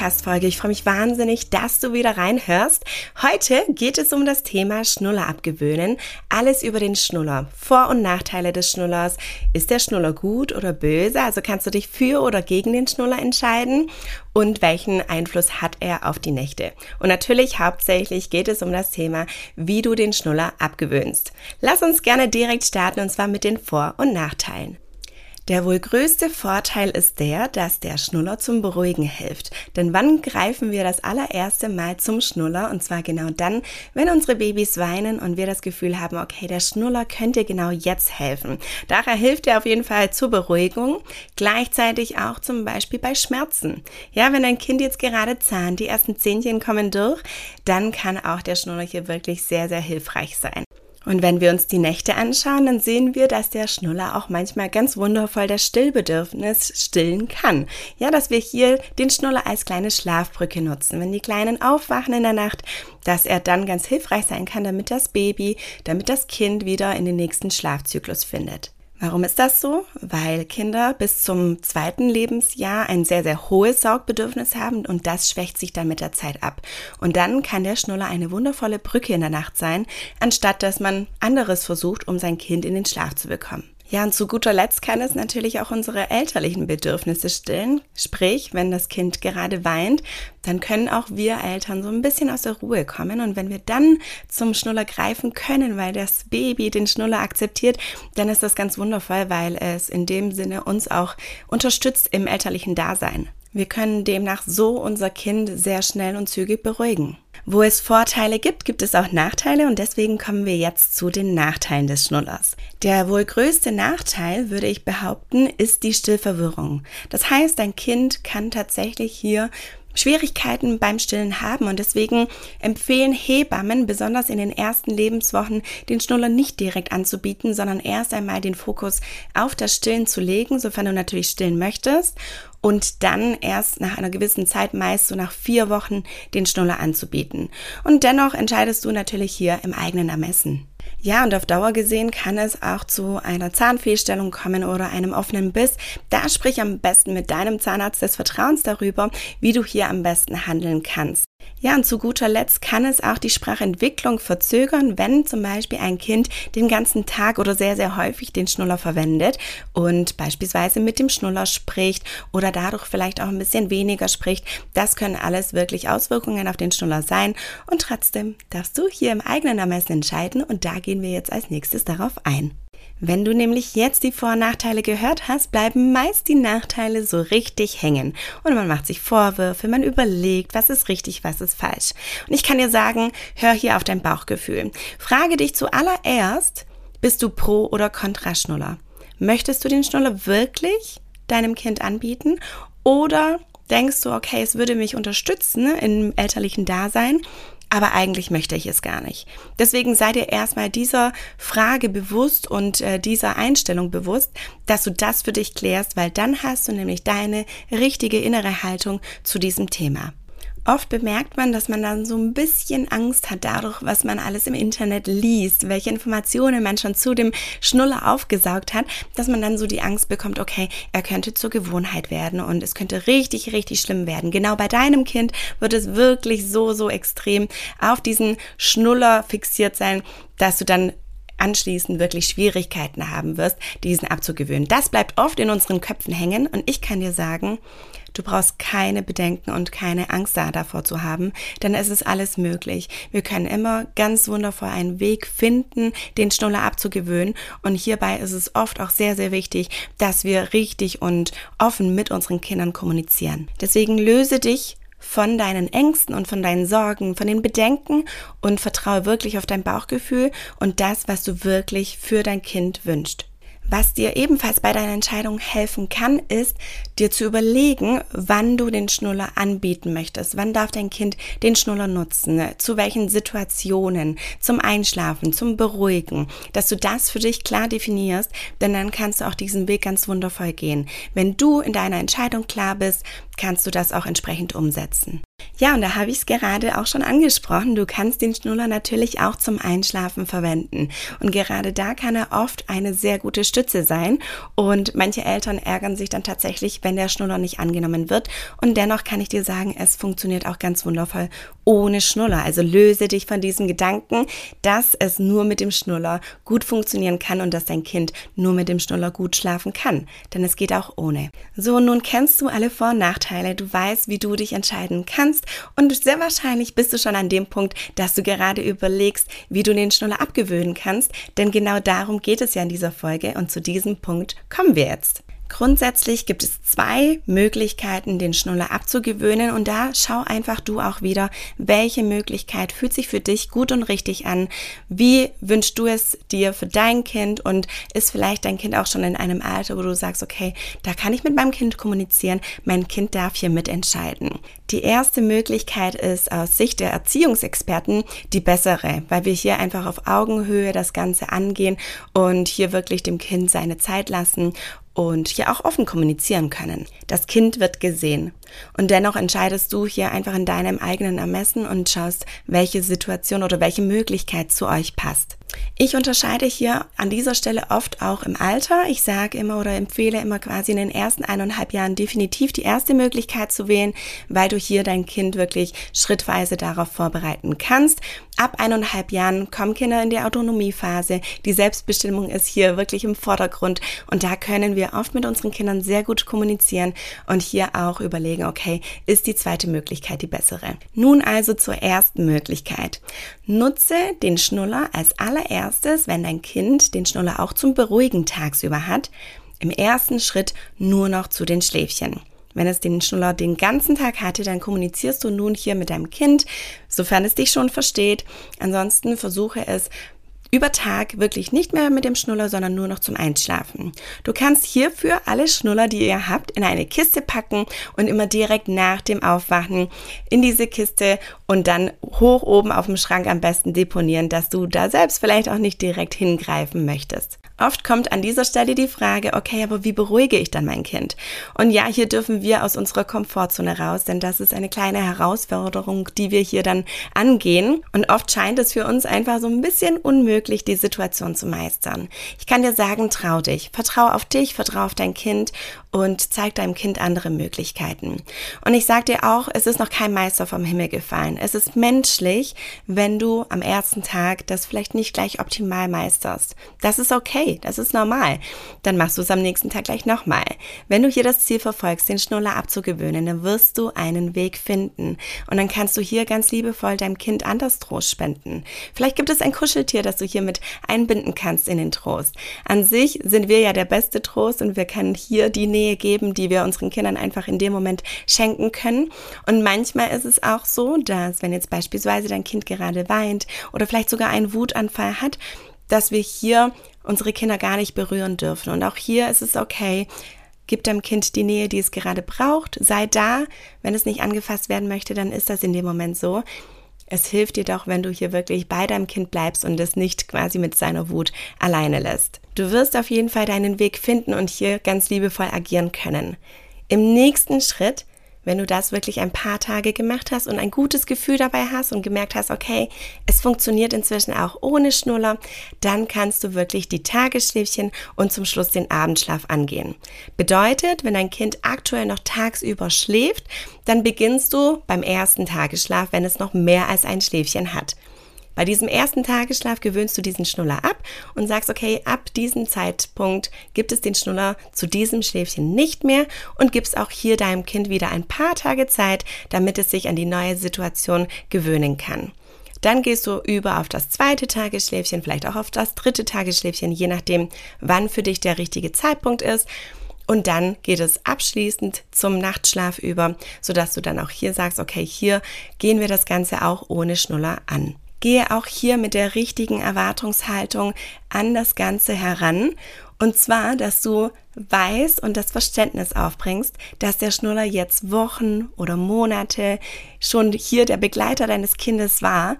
Podcast-Folge. Ich freue mich wahnsinnig, dass du wieder reinhörst. Heute geht es um das Thema Schnuller abgewöhnen. Alles über den Schnuller. Vor- und Nachteile des Schnullers. Ist der Schnuller gut oder böse? Also kannst du dich für oder gegen den Schnuller entscheiden? Und welchen Einfluss hat er auf die Nächte? Und natürlich hauptsächlich geht es um das Thema, wie du den Schnuller abgewöhnst. Lass uns gerne direkt starten und zwar mit den Vor- und Nachteilen. Der wohl größte Vorteil ist der, dass der Schnuller zum Beruhigen hilft. Denn wann greifen wir das allererste Mal zum Schnuller? Und zwar genau dann, wenn unsere Babys weinen und wir das Gefühl haben, okay, der Schnuller könnte genau jetzt helfen. Daher hilft er auf jeden Fall zur Beruhigung. Gleichzeitig auch zum Beispiel bei Schmerzen. Ja, wenn ein Kind jetzt gerade zahnt, die ersten Zähnchen kommen durch, dann kann auch der Schnuller hier wirklich sehr, sehr hilfreich sein. Und wenn wir uns die Nächte anschauen, dann sehen wir, dass der Schnuller auch manchmal ganz wundervoll das Stillbedürfnis stillen kann. Ja, dass wir hier den Schnuller als kleine Schlafbrücke nutzen. Wenn die Kleinen aufwachen in der Nacht, dass er dann ganz hilfreich sein kann, damit das Baby, damit das Kind wieder in den nächsten Schlafzyklus findet. Warum ist das so? Weil Kinder bis zum zweiten Lebensjahr ein sehr, sehr hohes Saugbedürfnis haben und das schwächt sich dann mit der Zeit ab. Und dann kann der Schnuller eine wundervolle Brücke in der Nacht sein, anstatt dass man anderes versucht, um sein Kind in den Schlaf zu bekommen. Ja, und zu guter Letzt kann es natürlich auch unsere elterlichen Bedürfnisse stillen. Sprich, wenn das Kind gerade weint, dann können auch wir Eltern so ein bisschen aus der Ruhe kommen. Und wenn wir dann zum Schnuller greifen können, weil das Baby den Schnuller akzeptiert, dann ist das ganz wundervoll, weil es in dem Sinne uns auch unterstützt im elterlichen Dasein. Wir können demnach so unser Kind sehr schnell und zügig beruhigen. Wo es Vorteile gibt, gibt es auch Nachteile und deswegen kommen wir jetzt zu den Nachteilen des Schnullers. Der wohl größte Nachteil, würde ich behaupten, ist die Stillverwirrung. Das heißt, ein Kind kann tatsächlich hier Schwierigkeiten beim Stillen haben und deswegen empfehlen Hebammen besonders in den ersten Lebenswochen den Schnuller nicht direkt anzubieten, sondern erst einmal den Fokus auf das Stillen zu legen, sofern du natürlich stillen möchtest und dann erst nach einer gewissen Zeit, meist so nach vier Wochen, den Schnuller anzubieten. Und dennoch entscheidest du natürlich hier im eigenen Ermessen. Ja, und auf Dauer gesehen kann es auch zu einer Zahnfehlstellung kommen oder einem offenen Biss. Da sprich am besten mit deinem Zahnarzt des Vertrauens darüber, wie du hier am besten handeln kannst. Ja, und zu guter Letzt kann es auch die Sprachentwicklung verzögern, wenn zum Beispiel ein Kind den ganzen Tag oder sehr, sehr häufig den Schnuller verwendet und beispielsweise mit dem Schnuller spricht oder dadurch vielleicht auch ein bisschen weniger spricht. Das können alles wirklich Auswirkungen auf den Schnuller sein und trotzdem darfst du hier im eigenen Ermessen entscheiden und da gehen wir jetzt als nächstes darauf ein. Wenn du nämlich jetzt die Vor- und Nachteile gehört hast, bleiben meist die Nachteile so richtig hängen. Und man macht sich Vorwürfe, man überlegt, was ist richtig, was ist falsch. Und ich kann dir sagen, hör hier auf dein Bauchgefühl. Frage dich zuallererst, bist du Pro- oder Kontraschnuller? Möchtest du den Schnuller wirklich deinem Kind anbieten? Oder denkst du, okay, es würde mich unterstützen im elterlichen Dasein, aber eigentlich möchte ich es gar nicht. Deswegen sei dir erstmal dieser Frage bewusst und äh, dieser Einstellung bewusst, dass du das für dich klärst, weil dann hast du nämlich deine richtige innere Haltung zu diesem Thema. Oft bemerkt man, dass man dann so ein bisschen Angst hat dadurch, was man alles im Internet liest, welche Informationen man schon zu dem Schnuller aufgesaugt hat, dass man dann so die Angst bekommt, okay, er könnte zur Gewohnheit werden und es könnte richtig, richtig schlimm werden. Genau bei deinem Kind wird es wirklich so, so extrem auf diesen Schnuller fixiert sein, dass du dann anschließend wirklich Schwierigkeiten haben wirst, diesen abzugewöhnen. Das bleibt oft in unseren Köpfen hängen und ich kann dir sagen, Du brauchst keine Bedenken und keine Angst da davor zu haben, denn es ist alles möglich. Wir können immer ganz wundervoll einen Weg finden, den Schnuller abzugewöhnen. Und hierbei ist es oft auch sehr, sehr wichtig, dass wir richtig und offen mit unseren Kindern kommunizieren. Deswegen löse dich von deinen Ängsten und von deinen Sorgen, von den Bedenken und vertraue wirklich auf dein Bauchgefühl und das, was du wirklich für dein Kind wünschst. Was dir ebenfalls bei deiner Entscheidung helfen kann, ist, dir zu überlegen, wann du den Schnuller anbieten möchtest. Wann darf dein Kind den Schnuller nutzen? Zu welchen Situationen? Zum Einschlafen, zum Beruhigen. Dass du das für dich klar definierst, denn dann kannst du auch diesen Weg ganz wundervoll gehen. Wenn du in deiner Entscheidung klar bist, kannst du das auch entsprechend umsetzen. Ja, und da habe ich es gerade auch schon angesprochen. Du kannst den Schnuller natürlich auch zum Einschlafen verwenden. Und gerade da kann er oft eine sehr gute Stütze sein. Und manche Eltern ärgern sich dann tatsächlich, wenn der Schnuller nicht angenommen wird. Und dennoch kann ich dir sagen, es funktioniert auch ganz wundervoll ohne Schnuller. Also löse dich von diesem Gedanken, dass es nur mit dem Schnuller gut funktionieren kann und dass dein Kind nur mit dem Schnuller gut schlafen kann. Denn es geht auch ohne. So, nun kennst du alle Vor- und Nachteile. Du weißt, wie du dich entscheiden kannst. Und sehr wahrscheinlich bist du schon an dem Punkt, dass du gerade überlegst, wie du den Schnuller abgewöhnen kannst. Denn genau darum geht es ja in dieser Folge. Und zu diesem Punkt kommen wir jetzt. Grundsätzlich gibt es zwei Möglichkeiten, den Schnuller abzugewöhnen und da schau einfach du auch wieder, welche Möglichkeit fühlt sich für dich gut und richtig an. Wie wünschst du es dir für dein Kind und ist vielleicht dein Kind auch schon in einem Alter, wo du sagst, okay, da kann ich mit meinem Kind kommunizieren, mein Kind darf hier mitentscheiden. Die erste Möglichkeit ist aus Sicht der Erziehungsexperten die bessere, weil wir hier einfach auf Augenhöhe das Ganze angehen und hier wirklich dem Kind seine Zeit lassen und hier auch offen kommunizieren können. Das Kind wird gesehen. Und dennoch entscheidest du hier einfach in deinem eigenen Ermessen und schaust, welche Situation oder welche Möglichkeit zu euch passt. Ich unterscheide hier an dieser Stelle oft auch im Alter. Ich sage immer oder empfehle immer quasi in den ersten eineinhalb Jahren definitiv die erste Möglichkeit zu wählen, weil du hier dein Kind wirklich schrittweise darauf vorbereiten kannst. Ab eineinhalb Jahren kommen Kinder in die Autonomiephase. Die Selbstbestimmung ist hier wirklich im Vordergrund und da können wir oft mit unseren Kindern sehr gut kommunizieren und hier auch überlegen, okay, ist die zweite Möglichkeit die bessere? Nun also zur ersten Möglichkeit. Nutze den Schnuller als allererstes, wenn dein Kind den Schnuller auch zum Beruhigen tagsüber hat, im ersten Schritt nur noch zu den Schläfchen. Wenn es den Schnuller den ganzen Tag hatte, dann kommunizierst du nun hier mit deinem Kind, sofern es dich schon versteht. Ansonsten versuche es über Tag wirklich nicht mehr mit dem Schnuller, sondern nur noch zum Einschlafen. Du kannst hierfür alle Schnuller, die ihr habt, in eine Kiste packen und immer direkt nach dem Aufwachen in diese Kiste und dann hoch oben auf dem Schrank am besten deponieren, dass du da selbst vielleicht auch nicht direkt hingreifen möchtest. Oft kommt an dieser Stelle die Frage, okay, aber wie beruhige ich dann mein Kind? Und ja, hier dürfen wir aus unserer Komfortzone raus, denn das ist eine kleine Herausforderung, die wir hier dann angehen. Und oft scheint es für uns einfach so ein bisschen unmöglich, die Situation zu meistern. Ich kann dir sagen, trau dich. Vertrau auf dich, vertrau auf dein Kind und zeig deinem Kind andere Möglichkeiten. Und ich sag dir auch, es ist noch kein Meister vom Himmel gefallen. Es ist menschlich, wenn du am ersten Tag das vielleicht nicht gleich optimal meisterst. Das ist okay das ist normal. Dann machst du es am nächsten Tag gleich nochmal. Wenn du hier das Ziel verfolgst, den Schnuller abzugewöhnen, dann wirst du einen Weg finden. Und dann kannst du hier ganz liebevoll deinem Kind anders Trost spenden. Vielleicht gibt es ein Kuscheltier, das du hier mit einbinden kannst in den Trost. An sich sind wir ja der beste Trost und wir können hier die Nähe geben, die wir unseren Kindern einfach in dem Moment schenken können. Und manchmal ist es auch so, dass wenn jetzt beispielsweise dein Kind gerade weint oder vielleicht sogar einen Wutanfall hat, dass wir hier unsere Kinder gar nicht berühren dürfen. Und auch hier ist es okay, gib deinem Kind die Nähe, die es gerade braucht, sei da. Wenn es nicht angefasst werden möchte, dann ist das in dem Moment so. Es hilft dir doch, wenn du hier wirklich bei deinem Kind bleibst und es nicht quasi mit seiner Wut alleine lässt. Du wirst auf jeden Fall deinen Weg finden und hier ganz liebevoll agieren können. Im nächsten Schritt wenn du das wirklich ein paar Tage gemacht hast und ein gutes Gefühl dabei hast und gemerkt hast, okay, es funktioniert inzwischen auch ohne Schnuller, dann kannst du wirklich die Tagesschläfchen und zum Schluss den Abendschlaf angehen. Bedeutet, wenn dein Kind aktuell noch tagsüber schläft, dann beginnst du beim ersten Tagesschlaf, wenn es noch mehr als ein Schläfchen hat. Bei diesem ersten Tagesschlaf gewöhnst du diesen Schnuller ab und sagst, okay, ab diesem Zeitpunkt gibt es den Schnuller zu diesem Schläfchen nicht mehr und gibst auch hier deinem Kind wieder ein paar Tage Zeit, damit es sich an die neue Situation gewöhnen kann. Dann gehst du über auf das zweite Tagesschläfchen, vielleicht auch auf das dritte Tagesschläfchen, je nachdem, wann für dich der richtige Zeitpunkt ist. Und dann geht es abschließend zum Nachtschlaf über, sodass du dann auch hier sagst, okay, hier gehen wir das Ganze auch ohne Schnuller an. Gehe auch hier mit der richtigen Erwartungshaltung an das Ganze heran. Und zwar, dass du weißt und das Verständnis aufbringst, dass der Schnuller jetzt Wochen oder Monate schon hier der Begleiter deines Kindes war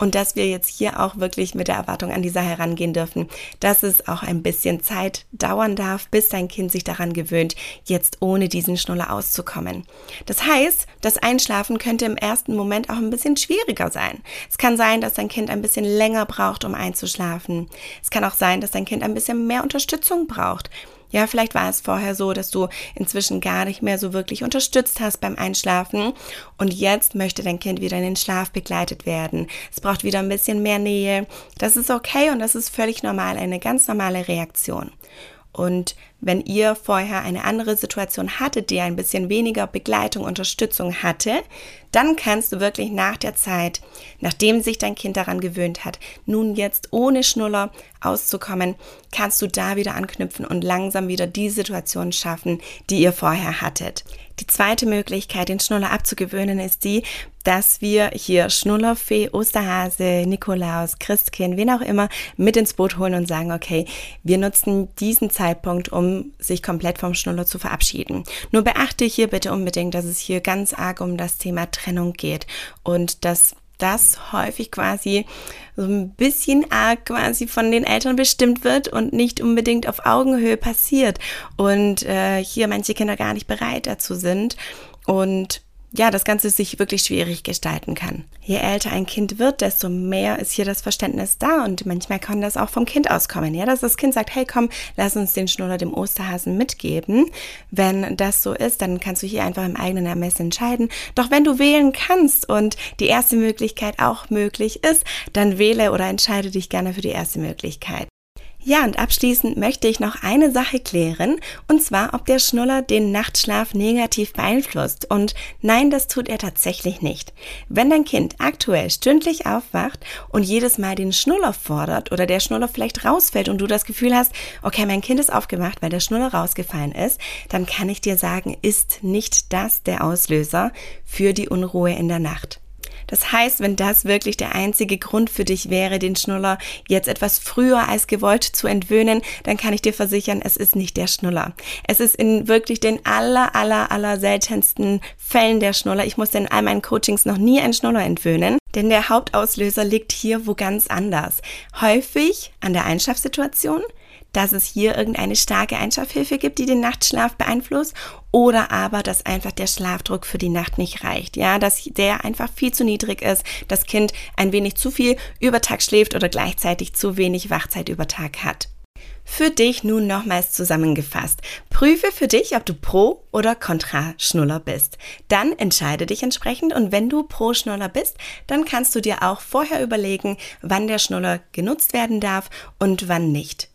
und dass wir jetzt hier auch wirklich mit der Erwartung an die Sache herangehen dürfen, dass es auch ein bisschen Zeit dauern darf, bis dein Kind sich daran gewöhnt, jetzt ohne diesen Schnuller auszukommen. Das heißt, das Einschlafen könnte im ersten Moment auch ein bisschen schwieriger sein. Es kann sein, dass dein Kind ein bisschen länger braucht, um einzuschlafen. Es kann auch sein, dass dein Kind ein bisschen mehr Unterstützung braucht. Ja, vielleicht war es vorher so, dass du inzwischen gar nicht mehr so wirklich unterstützt hast beim Einschlafen und jetzt möchte dein Kind wieder in den Schlaf begleitet werden. Es braucht wieder ein bisschen mehr Nähe. Das ist okay und das ist völlig normal, eine ganz normale Reaktion. Und wenn ihr vorher eine andere Situation hattet, die ein bisschen weniger Begleitung, Unterstützung hatte, dann kannst du wirklich nach der Zeit, nachdem sich dein Kind daran gewöhnt hat, nun jetzt ohne Schnuller auszukommen, kannst du da wieder anknüpfen und langsam wieder die Situation schaffen, die ihr vorher hattet. Die zweite Möglichkeit, den Schnuller abzugewöhnen, ist die, dass wir hier Schnullerfee, Osterhase, Nikolaus, Christkind, wen auch immer mit ins Boot holen und sagen, okay, wir nutzen diesen Zeitpunkt, um sich komplett vom Schnuller zu verabschieden. Nur beachte hier bitte unbedingt, dass es hier ganz arg um das Thema Trennung geht und dass das häufig quasi so ein bisschen arg quasi von den Eltern bestimmt wird und nicht unbedingt auf Augenhöhe passiert und äh, hier manche Kinder gar nicht bereit dazu sind und ja, das Ganze sich wirklich schwierig gestalten kann. Je älter ein Kind wird, desto mehr ist hier das Verständnis da und manchmal kann das auch vom Kind auskommen. Ja, dass das Kind sagt, hey komm, lass uns den Schnuller dem Osterhasen mitgeben. Wenn das so ist, dann kannst du hier einfach im eigenen Ermessen entscheiden. Doch wenn du wählen kannst und die erste Möglichkeit auch möglich ist, dann wähle oder entscheide dich gerne für die erste Möglichkeit. Ja, und abschließend möchte ich noch eine Sache klären, und zwar, ob der Schnuller den Nachtschlaf negativ beeinflusst. Und nein, das tut er tatsächlich nicht. Wenn dein Kind aktuell stündlich aufwacht und jedes Mal den Schnuller fordert oder der Schnuller vielleicht rausfällt und du das Gefühl hast, okay, mein Kind ist aufgewacht, weil der Schnuller rausgefallen ist, dann kann ich dir sagen, ist nicht das der Auslöser für die Unruhe in der Nacht. Das heißt, wenn das wirklich der einzige Grund für dich wäre, den Schnuller jetzt etwas früher als gewollt zu entwöhnen, dann kann ich dir versichern, es ist nicht der Schnuller. Es ist in wirklich den aller, aller, aller seltensten Fällen der Schnuller. Ich musste in all meinen Coachings noch nie einen Schnuller entwöhnen. Denn der Hauptauslöser liegt hier wo ganz anders. Häufig an der Einschlafsituation, dass es hier irgendeine starke Einschlafhilfe gibt, die den Nachtschlaf beeinflusst oder aber, dass einfach der Schlafdruck für die Nacht nicht reicht. Ja, dass der einfach viel zu niedrig ist, das Kind ein wenig zu viel über Tag schläft oder gleichzeitig zu wenig Wachzeit über Tag hat. Für dich nun nochmals zusammengefasst. Prüfe für dich, ob du pro oder contra Schnuller bist. Dann entscheide dich entsprechend und wenn du pro Schnuller bist, dann kannst du dir auch vorher überlegen, wann der Schnuller genutzt werden darf und wann nicht.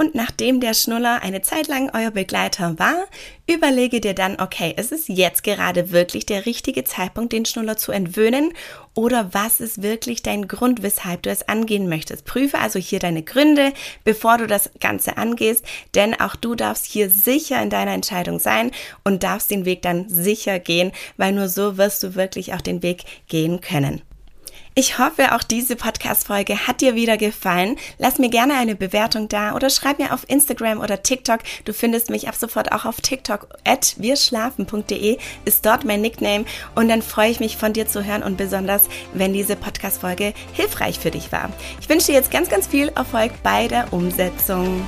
Und nachdem der Schnuller eine Zeit lang euer Begleiter war, überlege dir dann, okay, ist es jetzt gerade wirklich der richtige Zeitpunkt, den Schnuller zu entwöhnen? Oder was ist wirklich dein Grund, weshalb du es angehen möchtest? Prüfe also hier deine Gründe, bevor du das Ganze angehst, denn auch du darfst hier sicher in deiner Entscheidung sein und darfst den Weg dann sicher gehen, weil nur so wirst du wirklich auch den Weg gehen können. Ich hoffe, auch diese Podcast-Folge hat dir wieder gefallen. Lass mir gerne eine Bewertung da oder schreib mir auf Instagram oder TikTok. Du findest mich ab sofort auch auf TikTok. At wirschlafen.de ist dort mein Nickname. Und dann freue ich mich von dir zu hören und besonders, wenn diese Podcast-Folge hilfreich für dich war. Ich wünsche dir jetzt ganz, ganz viel Erfolg bei der Umsetzung.